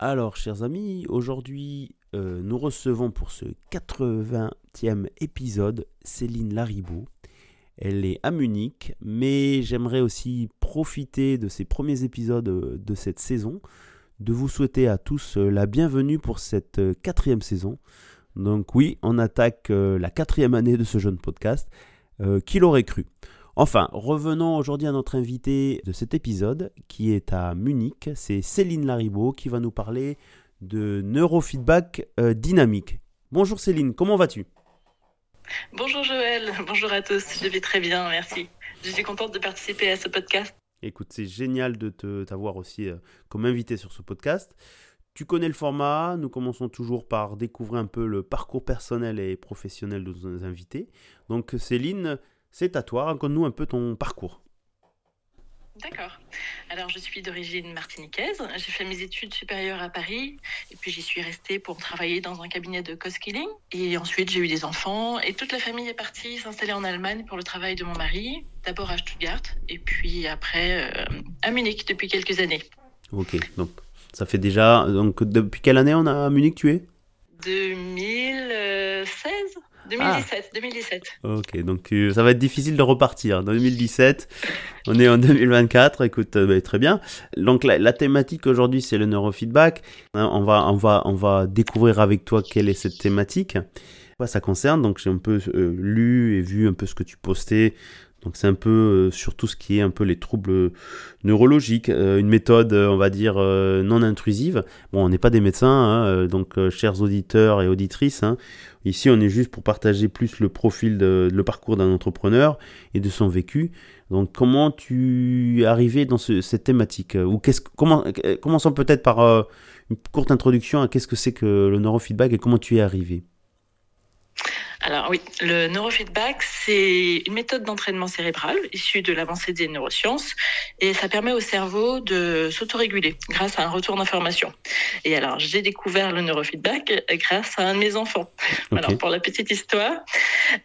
Alors, chers amis, aujourd'hui, euh, nous recevons pour ce 80e épisode Céline Laribaud. Elle est à Munich, mais j'aimerais aussi profiter de ces premiers épisodes euh, de cette saison, de vous souhaiter à tous euh, la bienvenue pour cette quatrième saison. Donc oui, on attaque la quatrième année de ce jeune podcast. qui l'aurait cru Enfin, revenons aujourd'hui à notre invité de cet épisode qui est à Munich. C'est Céline Laribaud qui va nous parler de neurofeedback euh, dynamique. Bonjour Céline, comment vas-tu? Bonjour Joël, bonjour à tous, je vais très bien, merci. Je suis contente de participer à ce podcast. Écoute, c'est génial de t'avoir aussi euh, comme invité sur ce podcast. Tu connais le format, nous commençons toujours par découvrir un peu le parcours personnel et professionnel de nos invités. Donc Céline, c'est à toi, raconte-nous un peu ton parcours. D'accord. Alors, je suis d'origine martiniquaise. J'ai fait mes études supérieures à Paris. Et puis, j'y suis restée pour travailler dans un cabinet de co-skilling. Et ensuite, j'ai eu des enfants. Et toute la famille est partie s'installer en Allemagne pour le travail de mon mari. D'abord à Stuttgart. Et puis après, euh, à Munich depuis quelques années. Ok. Donc, ça fait déjà. Donc, depuis quelle année on a à Munich tu es? 2016 2017, 2017. Ok, donc euh, ça va être difficile de repartir. 2017, on est en 2024, écoute, euh, bah, très bien. Donc la, thématique aujourd'hui, c'est le neurofeedback. Hein, on va, on, va, on va découvrir avec toi quelle est cette thématique. Quoi ça concerne? Donc j'ai un peu euh, lu et vu un peu ce que tu postais donc c'est un peu euh, sur tout ce qui est un peu les troubles neurologiques, euh, une méthode, euh, on va dire, non intrusive. Bon, on n'est pas des médecins, hein, donc chers auditeurs et auditrices, hein, ici on est juste pour partager plus le profil, de, le parcours d'un entrepreneur et de son vécu. Donc comment tu es arrivé dans cette thématique? Ou qu'est-ce, comment, Commençons peut-être par une courte introduction à qu'est-ce que c'est que le neurofeedback et comment tu es arrivé? Alors oui, le neurofeedback, c'est une méthode d'entraînement cérébral issue de l'avancée des neurosciences et ça permet au cerveau de s'autoréguler grâce à un retour d'information. Et alors, j'ai découvert le neurofeedback grâce à un de mes enfants. Alors, pour la petite histoire,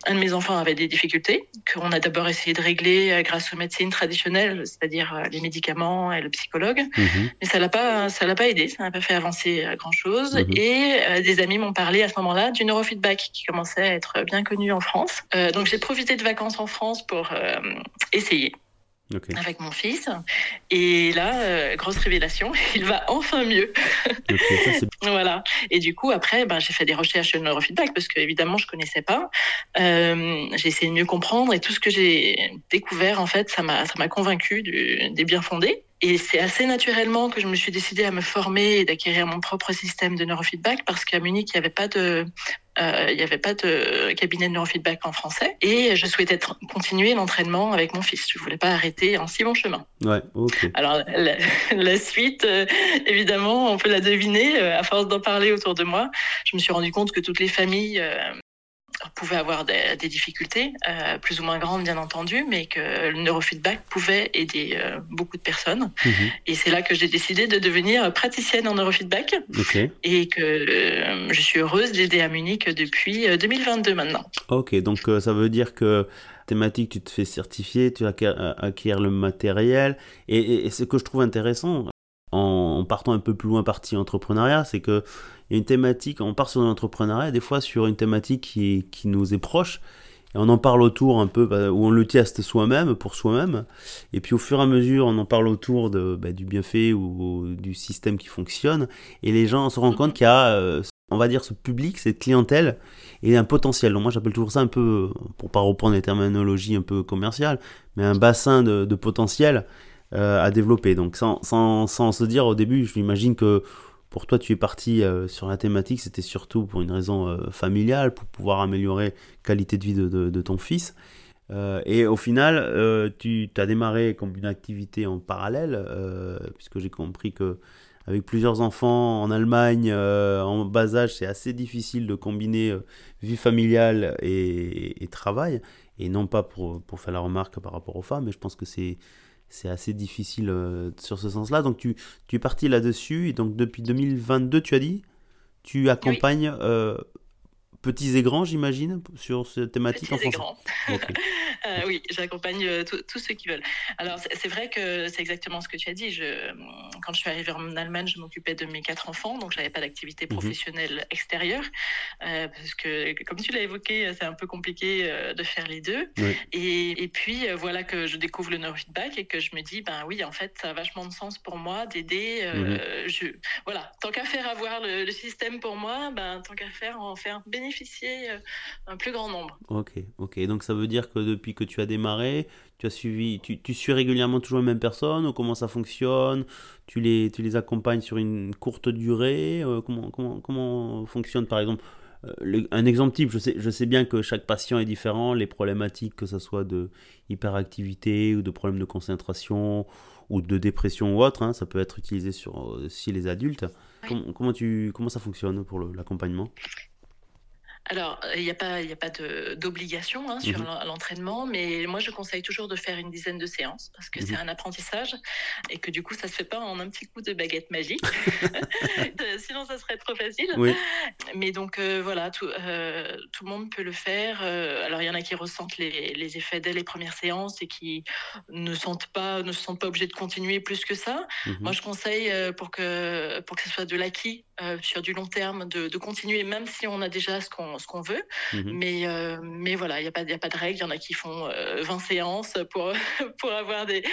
un de mes enfants avait des difficultés qu'on a d'abord essayé de régler euh, grâce aux médecines traditionnelles, c'est-à-dire euh, les médicaments et le psychologue. Mhm. Mais ça l'a pas, ça l'a pas aidé, ça n'a pas fait avancer euh, grand-chose. Mhm. Et des amis m'ont parlé à ce moment-là du neurofeedback qui commençait à être bien connu en France. Euh, donc j'ai profité de vacances en France pour euh, essayer. avec mon fils. Et là, euh, grosse révélation, il va enfin mieux. voilà. Et du coup, après, ben, j'ai fait des recherches sur le neurofeedback parce que évidemment, je connaissais pas. j'ai essayé de mieux comprendre et tout ce que j'ai découvert, en fait, ça m'a, convaincu des bien fondés. Et c'est assez naturellement que je me suis décidée à me former et d'acquérir mon propre système de neurofeedback parce qu'à Munich, il n'y avait pas de il n'y avait pas de cabinet de neurofeedback en français et je souhaitais continuer l'entraînement avec mon fils. Je voulais pas arrêter en si bon chemin. Ouais, ok. Alors la, suite, euh, évidemment, on peut la deviner. Euh, à force d'en parler autour de moi, je me suis rendu compte que toutes les familles pouvait avoir des, difficultés, euh, plus ou moins grandes bien entendu, mais que le neurofeedback pouvait aider euh, beaucoup de personnes. Mhm. Et c'est là que j'ai décidé de devenir praticienne en neurofeedback et que euh, je suis heureuse d'aider à Munich depuis 2022 maintenant. Ok, donc ça veut dire que thématique, tu te fais certifier, tu acquiers, le matériel. Et, ce que je trouve intéressant, en, partant un peu plus loin partie entrepreneuriat, c'est que il y a une thématique, on part sur l'entrepreneuriat, des fois sur une thématique qui, qui, nous est proche, et on en parle autour un peu, bah, où on le teste soi-même, pour soi-même, et puis au fur et à mesure, on en parle autour de, bah, du bienfait ou, du système qui fonctionne, et les gens se rendent compte qu'il y a, euh, on va dire, ce public, cette clientèle, et un potentiel. Donc moi j'appelle toujours ça un peu, pour pas reprendre les terminologies un peu commerciales, mais un bassin de, de potentiel euh, à développer. Donc sans, sans, sans, se dire au début, je m'imagine que pour toi, tu es parti euh, sur la thématique, c'était surtout pour une raison euh, familiale, pour pouvoir améliorer la qualité de vie de, ton fils. Et au final, tu as démarré comme une activité en parallèle, puisque j'ai compris que avec plusieurs enfants en Allemagne en bas âge, c'est assez difficile de combiner vie familiale et, travail. Et non pas pour, pour faire la remarque par rapport aux femmes, mais je pense que c'est c'est assez difficile sur ce sens-là. Donc tu, tu es parti là-dessus, et donc depuis 2022, tu as dit, tu accompagnes petits et grands, j'imagine, sur cette thématique petits en français. et grands. Euh, oui, j'accompagne euh, tous ceux qui veulent. Alors, c'est vrai que c'est exactement ce que tu as dit. Je, quand je suis arrivée en Allemagne, je m'occupais de mes quatre enfants, donc je n'avais pas d'activité mhm. professionnelle extérieure, euh, parce que, comme tu l'as évoqué, c'est un peu compliqué de faire les deux. Et, et, puis, voilà que je découvre le neurofeedback et que je me dis, ben oui, en fait, ça a vachement de sens pour moi d'aider. Mhm. voilà, tant qu'à faire avoir le, le, système pour moi, ben, tant qu'à faire en faire bénéficier bénéficier euh, un plus grand nombre. Ok, ok. Donc ça veut dire que depuis que tu as démarré, tu as suivi, tu, tu suis régulièrement toujours les mêmes personnes ou comment ça fonctionne? Tu les, tu les accompagnes sur une courte durée? Euh, comment, comment, comment fonctionne par exemple euh, un exemple type, je sais, je sais bien que chaque patient est différent, les problématiques, que ce soit de hyperactivité ou de problèmes de concentration ou de dépression ou autre, hein, ça peut être utilisé sur aussi les adultes. Comment, tu, comment ça fonctionne pour l'accompagnement? Alors, il n'y a pas, y a pas d'obligation hein, sur mhm. l'entraînement, mais moi, je conseille toujours de faire une dizaine de séances parce que c'est mhm. un apprentissage et que du coup, ça se fait pas en un petit coup de baguette magique. Sinon, ça serait trop facile. Mais donc, euh, voilà, tout, euh, tout, le monde peut le faire. Euh, alors, il y en a qui ressentent les, les, effets dès les premières séances et qui ne, sentent pas, ne se sentent pas obligés de continuer plus que ça. Mhm. Moi, je conseille pour que, pour que ce soit de l'acquis sur du long terme de, de continuer, même si on a déjà ce qu'on ce qu'on veut. Mhm. Mais, euh, mais voilà, il n'y a, pas, a pas de règle. Il y en a qui font 20 euh, séances pour, pour avoir des,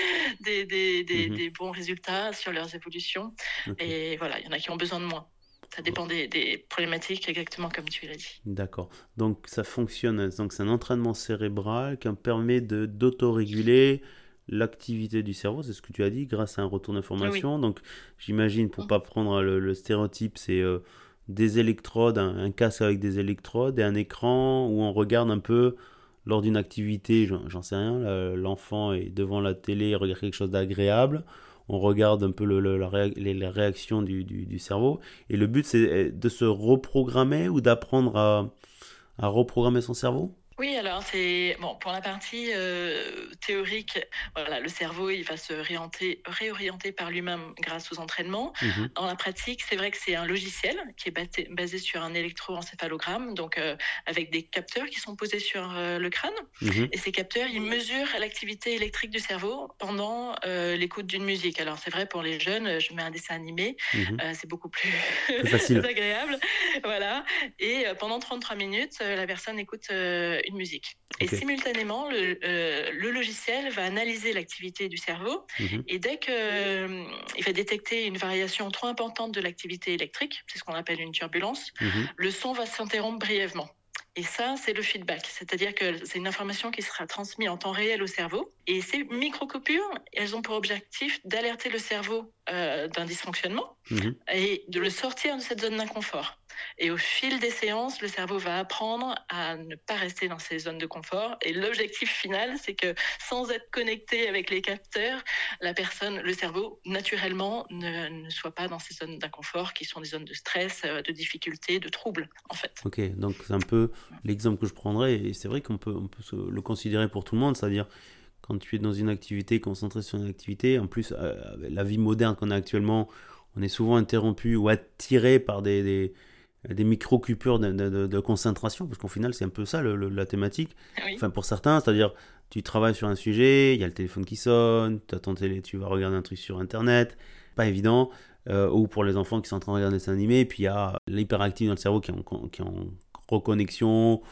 des, des, des, mhm. bons résultats sur leurs évolutions. Et voilà, il y en a qui ont besoin de moins. Ça dépend des, des, problématiques, exactement comme tu l'as dit. D'accord. Donc ça fonctionne. Donc c'est un entraînement cérébral qui permet de d'autoréguler l'activité du cerveau, c'est ce que tu as dit, grâce à un retour d'information. Donc j'imagine, pour ne mm. pas prendre le, stéréotype, c'est euh, des électrodes, un, casque avec des électrodes et un écran où on regarde un peu lors d'une activité, j'en sais rien, l'enfant est devant la télé, il regarde quelque chose d'agréable, on regarde un peu le, les, réactions du, cerveau, et le but c'est de se reprogrammer ou d'apprendre à reprogrammer son cerveau? Oui, alors c'est bon pour la partie euh, théorique. Voilà, le cerveau il va se réorienter, réorienter par lui-même grâce aux entraînements. Mhm. Dans la pratique, c'est vrai que c'est un logiciel qui est basé, sur un électroencéphalogramme, donc euh, avec des capteurs qui sont posés sur euh, le crâne. Mhm. Et ces capteurs, ils mesurent l'activité électrique du cerveau pendant l'écoute d'une musique. Alors c'est vrai pour les jeunes, je mets un dessin animé, mhm. c'est beaucoup plus, plus agréable. Voilà. Et pendant 33 minutes, la personne écoute une musique. Et simultanément, le, euh, le, logiciel va analyser l'activité du cerveau mhm. et dès qu'il euh, va détecter une variation trop importante de l'activité électrique, c'est ce qu'on appelle une turbulence, mhm. le son va s'interrompre brièvement. Et ça, c'est le feedback, c'est-à-dire que c'est une information qui sera transmise en temps réel au cerveau. Et ces micro-coupures, elles ont pour objectif d'alerter le cerveau euh, d'un dysfonctionnement mhm. et de le sortir de cette zone d'inconfort. Et au fil des séances, le cerveau va apprendre à ne pas rester dans ces zones de confort. Et l'objectif final, c'est que sans être connecté avec les capteurs, la personne, le cerveau, naturellement, ne, soit pas dans ces zones d'inconfort qui sont des zones de stress, euh, de difficulté, de trouble, en fait. Ok, donc c'est un peu l'exemple que je prendrais. Et c'est vrai qu'on peut, le considérer pour tout le monde, c'est-à-dire quand tu es dans une activité, concentré sur une activité, en plus, euh, la vie moderne qu'on a actuellement, on est souvent interrompu ou attiré par des micro-coupures de, concentration, parce qu'au final, c'est un peu ça la thématique. Enfin, pour certains, c'est-à-dire, tu travailles sur un sujet, il y a le téléphone qui sonne, as ton télé, tu vas regarder un truc sur Internet, pas évident. Euh, ou pour les enfants qui sont en train de regarder des animés, et puis il y a l'hyperactif dans le cerveau qui est en, qui en reconnexion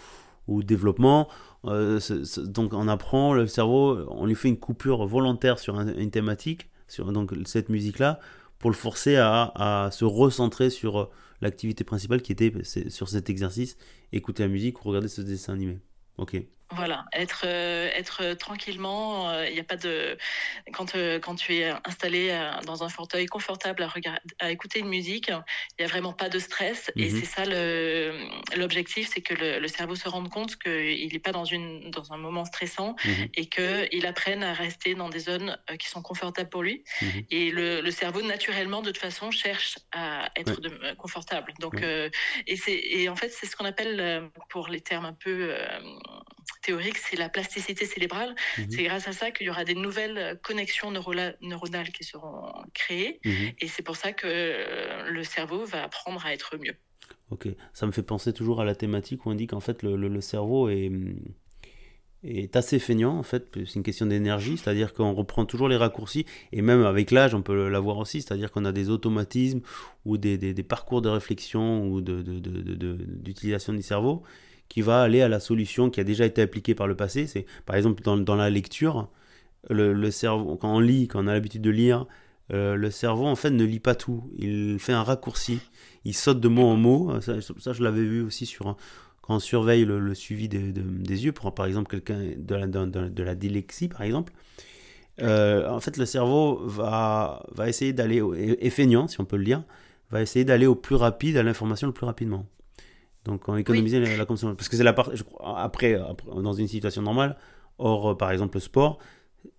ou développement. Euh, donc on apprend, le cerveau, on lui fait une coupure volontaire sur une thématique, sur donc, cette musique-là, pour le forcer à, à se recentrer sur l'activité principale qui était sur cet exercice, écouter la musique ou regarder ce dessin animé. Ok. Voilà, être, euh, être tranquillement. Il euh, n'y a pas de. Quand, euh, quand tu es installé dans un fauteuil confortable à, regarder, à écouter une musique, il n'y a vraiment pas de stress. Et mhm. c'est ça l'objectif c'est que le, cerveau se rende compte qu'il n'est pas dans, une, dans un moment stressant mmh. et qu'il apprenne à rester dans des zones qui sont confortables pour lui. Mhm. Et le, le, cerveau, naturellement, de toute façon, cherche à être de, confortable. Donc, et, et en fait, c'est ce qu'on appelle, pour les termes un peu théorique, c'est la plasticité cérébrale. Mhm. C'est grâce à ça qu'il y aura des nouvelles connexions neuronales qui seront créées. Mhm. Et c'est pour ça que euh, le cerveau va apprendre à être mieux. Ok, ça me fait penser toujours à la thématique où on dit qu'en fait le, le, cerveau est, est assez feignant, en fait, c'est une question d'énergie, c'est-à-dire qu'on reprend toujours les raccourcis, et même avec l'âge, on peut l'avoir aussi, c'est-à-dire qu'on a des automatismes ou des, des, des, parcours de réflexion ou d'utilisation de, de, du cerveau qui va aller à la solution qui a déjà été appliquée par le passé. C'est par exemple dans, dans la lecture, le, cerveau, quand on lit, quand on a l'habitude de lire, euh, le cerveau en fait ne lit pas tout. Il fait un raccourci. Il saute de mot en mot. Ça, je l'avais vu aussi sur quand on surveille le, suivi des, yeux, pour par exemple quelqu'un de la, de, la par exemple. Euh, en fait, le cerveau va, va essayer d'aller, et feignant, si on peut le dire, va essayer d'aller au plus rapide, à l'information le plus rapidement. Donc on économisait la, consommation. Parce que c'est la part, après, dans une situation normale, or euh, par exemple le sport,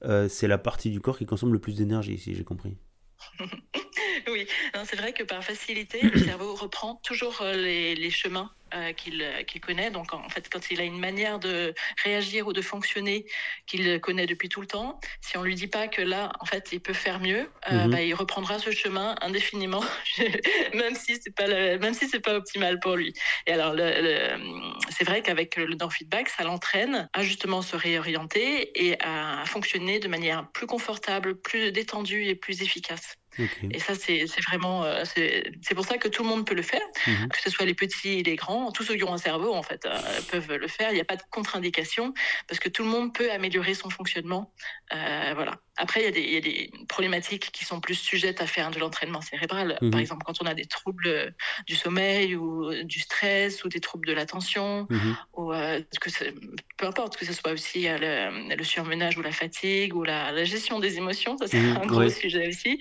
euh, c'est la partie du corps qui consomme le plus d'énergie, si j'ai compris. oui, c'est vrai que par facilité, le cerveau reprend toujours euh, les, les chemins euh, euh, qu'il connaît. Donc, en fait, quand il a une manière de réagir ou de fonctionner qu'il connaît depuis tout le temps, si on lui dit pas que là, en fait, il peut faire mieux, euh, mhm. bah, il reprendra ce chemin indéfiniment, même si c'est pas même si c'est pas optimal pour lui. Et alors, le, c'est vrai qu'avec le feedback, ça l'entraîne à justement se réorienter et à fonctionner de manière plus confortable, plus détendue et plus efficace. Et ça, c'est vraiment. C'est pour ça que tout le monde peut le faire, mhm. que ce soit les petits et les grands. Tous ceux qui ont un cerveau, en fait, euh, peuvent le faire. Il n'y a pas de contre-indication parce que tout le monde peut améliorer son fonctionnement. Euh, voilà. Après, il y, a des, problématiques qui sont plus sujettes à faire de l'entraînement cérébral. Par mhm. exemple, quand on a des troubles du sommeil ou du stress ou des troubles de l'attention, mhm. ou que peu importe, que ce soit aussi le, surmenage ou la fatigue ou la, gestion des émotions, ça c'est un gros sujet aussi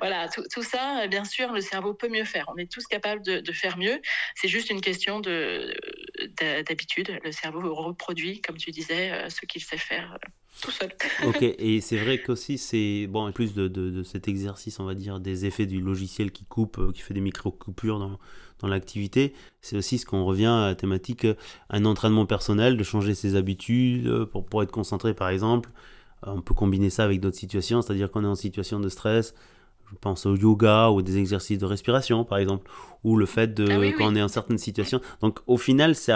voilà, tout, ça, bien sûr, le cerveau peut mieux faire. On est tous capables de, faire mieux. C'est juste une question d'habitude. Le cerveau reproduit, comme tu disais, euh, ce qu'il sait faire euh, tout seul. ok, et c'est vrai qu'aussi, c'est bon, en plus de, cet exercice, on va dire, des effets du logiciel qui coupe, euh, qui fait des micro-coupures dans, dans l'activité, c'est aussi ce qu'on revient à la thématique, un entraînement personnel, de changer ses habitudes pour, pour être concentré, par exemple. On peut combiner ça avec d'autres situations, c'est-à-dire qu'on est en situation de stress, je pense au yoga ou des exercices de respiration par exemple, ou le fait de ah quand on est en certaines situations. Donc au final, c'est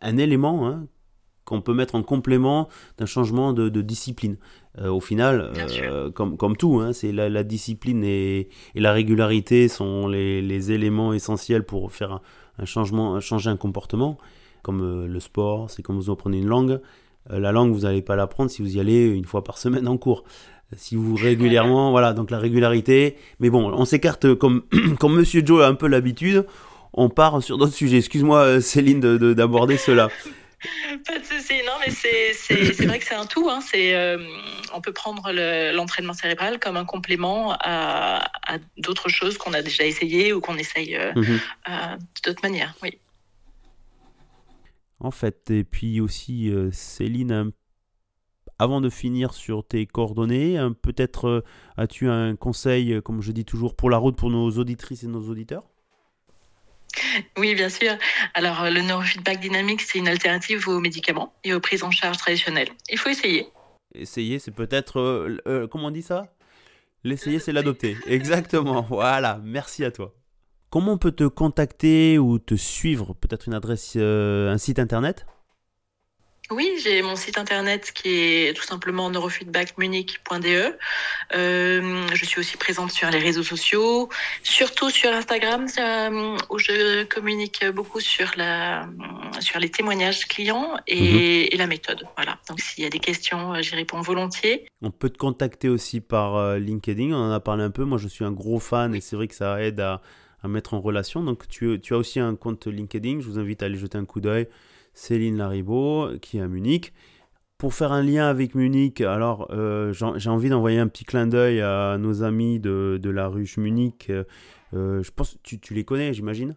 un élément hein, qu'on peut mettre en complément d'un changement de, discipline. Euh, au final, euh, comme, comme tout, hein, c'est la, discipline et, la régularité sont les, éléments essentiels pour faire un, changement, changer un comportement, comme euh, le sport, c'est comme vous apprenez une langue. la langue, vous n'allez pas l'apprendre si vous y allez une fois par semaine en cours si vous régulièrement, voilà, donc la régularité. Mais bon, on s'écarte comme, comme Monsieur Joe a un peu l'habitude, on part sur d'autres sujets. Excuse-moi Céline d'aborder de, cela. Pas de souci, non, mais c'est vrai que c'est un tout. Hein. Euh, on peut prendre l'entraînement cérébral comme un complément à, d'autres choses qu'on a déjà essayé ou qu'on essaye euh, mhm. d'autres manières, oui. En fait, et puis aussi, Céline avant de finir sur tes coordonnées, peut-être euh, as-tu un conseil, euh, comme je dis toujours, pour la route pour nos auditrices et nos auditeurs? Oui, bien sûr. Alors, euh, le neurofeedback dynamique, c'est une alternative aux médicaments et aux prises en charge traditionnelles. Il faut essayer. Essayer, c'est peut-être. comment on dit ça? L'essayer, c'est l'adopter. Exactement. Voilà. Merci à toi. Comment on peut te contacter ou te suivre? Peut-être une adresse, un site internet? Oui, j'ai mon site internet qui est tout simplement neurofeedbackmunique.de. Euh, je suis aussi présente sur les réseaux sociaux, surtout sur Instagram euh, où je communique beaucoup sur la sur les témoignages clients et, mhm. la méthode. Voilà. Donc s'il y a des questions, euh, j'y réponds volontiers. On peut te contacter aussi par LinkedIn. On en a parlé un peu. Moi, je suis un gros fan et c'est vrai que ça aide à, à mettre en relation. Donc tu, tu as aussi un compte LinkedIn. Je vous invite à aller jeter un coup d'œil Céline Laribaud, qui est à Munich. Pour faire un lien avec Munich, alors euh, j'ai envie d'envoyer un petit clin d'œil à nos amis de, de la ruche Munich. Euh, je pense tu, tu les connais, j'imagine?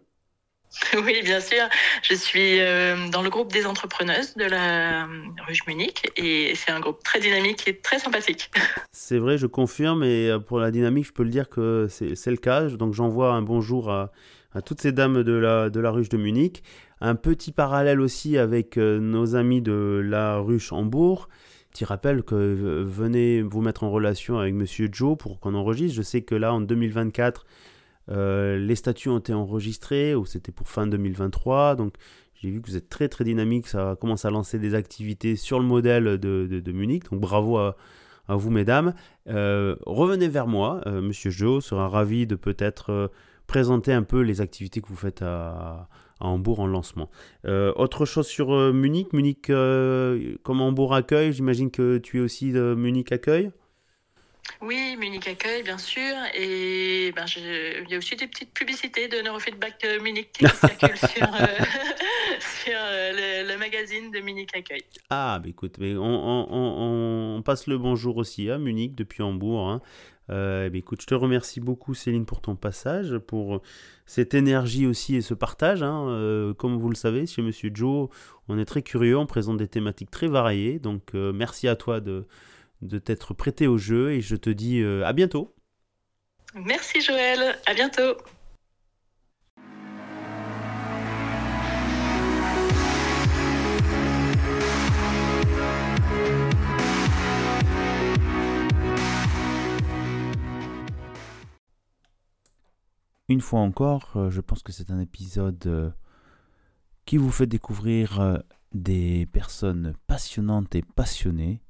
Oui, bien sûr. Je suis euh, dans le groupe des entrepreneuses de la Ruche Munich et c'est un groupe très dynamique et très sympathique. C'est vrai, je confirme et pour la dynamique, je peux le dire que c'est le cas. Donc j'envoie un bonjour à, à, toutes ces dames de la, de la Ruche de Munich. Un petit parallèle aussi avec euh, nos amis de la ruche Hambourg. Petit rappelle que euh, venez vous mettre en relation avec Monsieur Joe pour qu'on enregistre. Je sais que là, en 2024, euh, les statuts ont été enregistrés, ou c'était pour fin 2023. Donc j'ai vu que vous êtes très très dynamique, ça commence à lancer des activités sur le modèle de, Munich. Donc bravo à, à vous mesdames. revenez vers moi, Monsieur Joe sera ravi de peut-être présenter un peu les activités que vous faites à, Hambourg en lancement. Euh, autre chose sur euh, Munich, Munich euh, comme Hambourg accueille, j'imagine que tu es aussi de Munich accueille oui, Munich accueille, bien sûr. Et ben, il y a aussi des petites publicités de Neurofeedback Munich qui circulent sur, le, magazine de Munich accueille. Ah, bah écoute, mais on, passe le bonjour aussi à Munich depuis Hambourg. Hein. Euh, bah, je te remercie beaucoup Céline pour ton passage, pour cette énergie aussi et ce partage. Hein. Euh, comme vous le savez, chez Monsieur Joe, on est très curieux, on présente des thématiques très variées. Donc euh, merci à toi de, de t'être prêté au jeu et je te dis à bientôt. Merci Joël, à bientôt. Une fois encore, euh, je pense que c'est un épisode euh, qui vous fait découvrir euh, des personnes passionnantes et passionnées.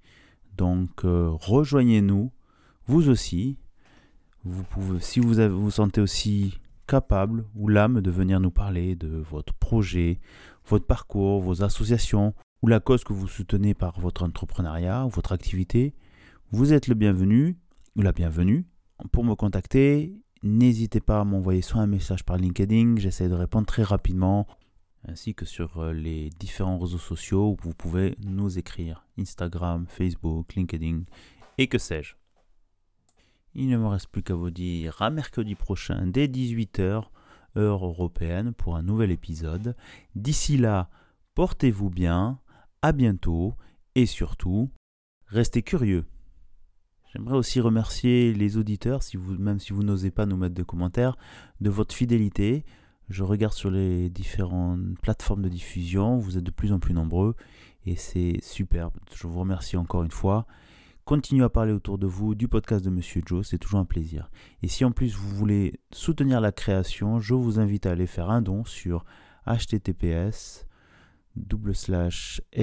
Donc rejoignez-nous, vous aussi. Vous si vous vous sentez aussi capable ou l'âme de venir nous parler de votre projet, votre parcours, vos associations ou la cause que vous soutenez par votre entrepreneuriat ou votre activité, vous êtes le bienvenu ou la bienvenue. Pour me contacter, N'hésitez pas à m'envoyer soit un message par LinkedIn, j'essaie de répondre très rapidement, ainsi que sur euh, les différents réseaux sociaux où vous pouvez nous écrire Instagram, Facebook, LinkedIn et que sais-je. Il ne me reste plus qu'à vous dire à mercredi prochain dès 18h, heure européenne, pour un nouvel épisode. D'ici là, portez-vous bien, à bientôt et surtout, restez curieux. J'aimerais aussi remercier les auditeurs, si vous, même si vous n'osez pas nous mettre de commentaires, de votre fidélité. Je regarde sur les différentes plateformes de diffusion, vous êtes de plus en plus nombreux et c'est superbe. Je vous remercie encore une fois. Continuez à parler autour de vous du podcast de Monsieur Joe, c'est toujours un plaisir. Et si en plus vous voulez soutenir la création, je vous invite à aller faire un don sur https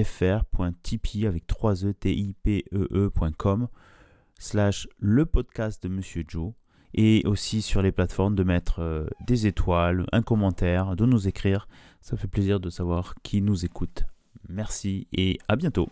fr.tipeee avec 3 e t i p e, e slash le podcast de Monsieur Joe et aussi sur les plateformes de mettre euh, des étoiles, un commentaire, de nous écrire. Ça fait plaisir de savoir qui nous écoute. Merci et à bientôt.